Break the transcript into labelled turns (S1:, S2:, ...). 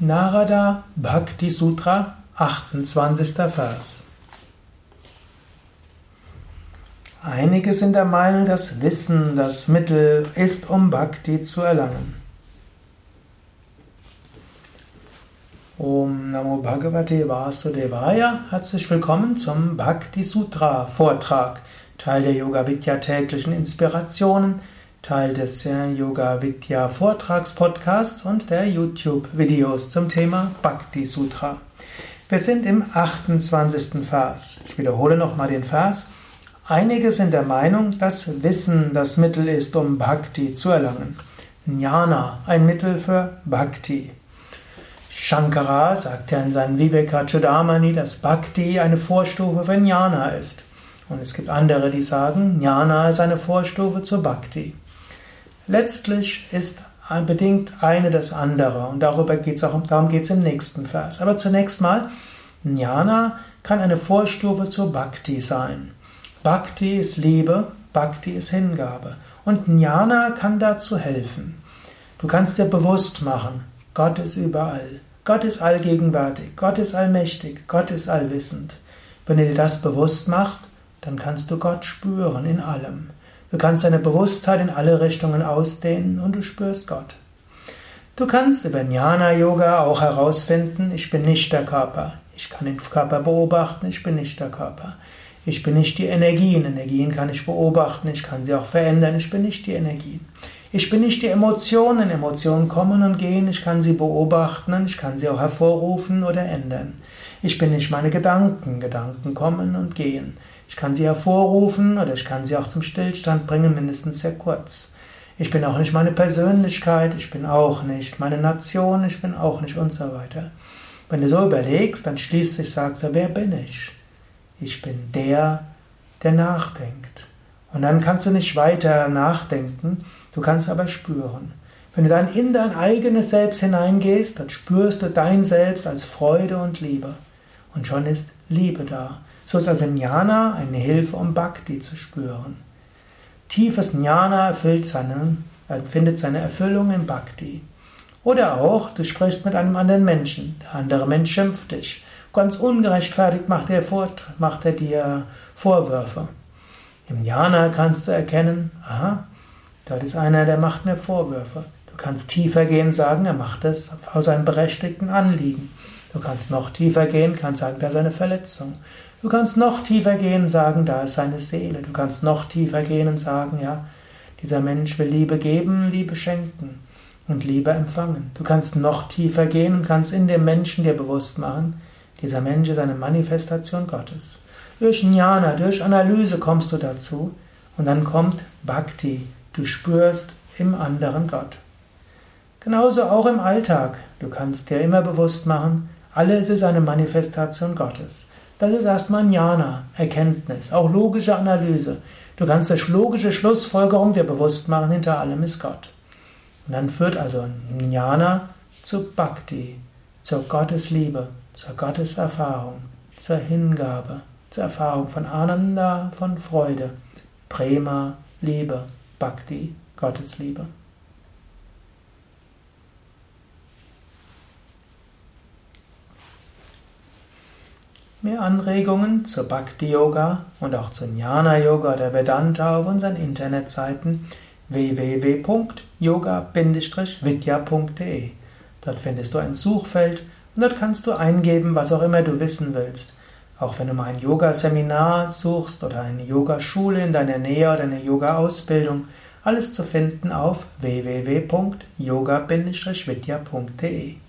S1: Narada Bhakti Sutra, 28. Vers. Einige sind der Meinung, dass Wissen das Mittel ist, um Bhakti zu erlangen. Om Namo Bhagavate Vasudevaya. Herzlich willkommen zum Bhakti Sutra Vortrag, Teil der Yoga Vidya täglichen Inspirationen Teil des Yoga Vidya Vortragspodcasts und der YouTube-Videos zum Thema Bhakti Sutra. Wir sind im 28. Vers. Ich wiederhole nochmal den Vers. Einige sind der Meinung, dass Wissen das Mittel ist, um Bhakti zu erlangen. Jnana, ein Mittel für Bhakti. Shankara sagt ja in seinem Viveka Chudamani, dass Bhakti eine Vorstufe für Jnana ist. Und es gibt andere, die sagen, Jnana ist eine Vorstufe zu Bhakti. Letztlich ist bedingt eine das andere und darüber geht's auch, darum geht es im nächsten Vers. Aber zunächst mal, Jnana kann eine Vorstufe zu Bhakti sein. Bhakti ist Liebe, Bhakti ist Hingabe. Und Jnana kann dazu helfen. Du kannst dir bewusst machen, Gott ist überall. Gott ist allgegenwärtig, Gott ist allmächtig, Gott ist allwissend. Wenn du dir das bewusst machst, dann kannst du Gott spüren in allem. Du kannst deine Bewusstheit in alle Richtungen ausdehnen und du spürst Gott. Du kannst über Jnana Yoga auch herausfinden, ich bin nicht der Körper. Ich kann den Körper beobachten, ich bin nicht der Körper. Ich bin nicht die Energien. Energien kann ich beobachten, ich kann sie auch verändern, ich bin nicht die Energien. Ich bin nicht die Emotionen. Emotionen kommen und gehen, ich kann sie beobachten, ich kann sie auch hervorrufen oder ändern. Ich bin nicht meine Gedanken. Gedanken kommen und gehen. Ich kann sie hervorrufen oder ich kann sie auch zum Stillstand bringen, mindestens sehr kurz. Ich bin auch nicht meine Persönlichkeit, ich bin auch nicht meine Nation, ich bin auch nicht und so weiter. Wenn du so überlegst, dann schließlich sagst du, wer bin ich? Ich bin der, der nachdenkt. Und dann kannst du nicht weiter nachdenken, du kannst aber spüren. Wenn du dann in dein eigenes Selbst hineingehst, dann spürst du dein Selbst als Freude und Liebe. Und schon ist Liebe da. So ist also Jnana eine Hilfe, um Bhakti zu spüren. Tiefes Jnana erfüllt seine, findet seine Erfüllung in Bhakti. Oder auch, du sprichst mit einem anderen Menschen, der andere Mensch schimpft dich. Ganz ungerechtfertigt macht er, vor, macht er dir Vorwürfe. Im Jnana kannst du erkennen, aha, dort ist einer, der macht mir Vorwürfe. Du kannst tiefer gehen sagen, er macht es aus einem berechtigten Anliegen. Du kannst noch tiefer gehen, kannst sagen, da ist eine Verletzung. Du kannst noch tiefer gehen und sagen, da ist seine Seele. Du kannst noch tiefer gehen und sagen, ja, dieser Mensch will Liebe geben, Liebe schenken und Liebe empfangen. Du kannst noch tiefer gehen und kannst in dem Menschen dir bewusst machen, dieser Mensch ist eine Manifestation Gottes. Durch Jnana, durch Analyse kommst du dazu und dann kommt Bhakti. Du spürst im anderen Gott. Genauso auch im Alltag. Du kannst dir immer bewusst machen, alles ist eine Manifestation Gottes. Das ist erstmal Jnana, Erkenntnis, auch logische Analyse. Du kannst durch logische Schlussfolgerung dir bewusst machen, hinter allem ist Gott. Und dann führt also Jnana zu Bhakti, zur Gottesliebe, zur Gotteserfahrung, zur Hingabe, zur Erfahrung von Ananda, von Freude, Prema, Liebe, Bhakti, Gottesliebe. Mehr Anregungen zur Bhakti Yoga und auch zu Jnana Yoga oder Vedanta auf unseren Internetseiten www.yoga-vidya.de. Dort findest du ein Suchfeld und dort kannst du eingeben, was auch immer du wissen willst. Auch wenn du mal ein Yoga-Seminar suchst oder eine Yogaschule in deiner Nähe oder eine Yoga-Ausbildung, alles zu finden auf www.yoga-vidya.de.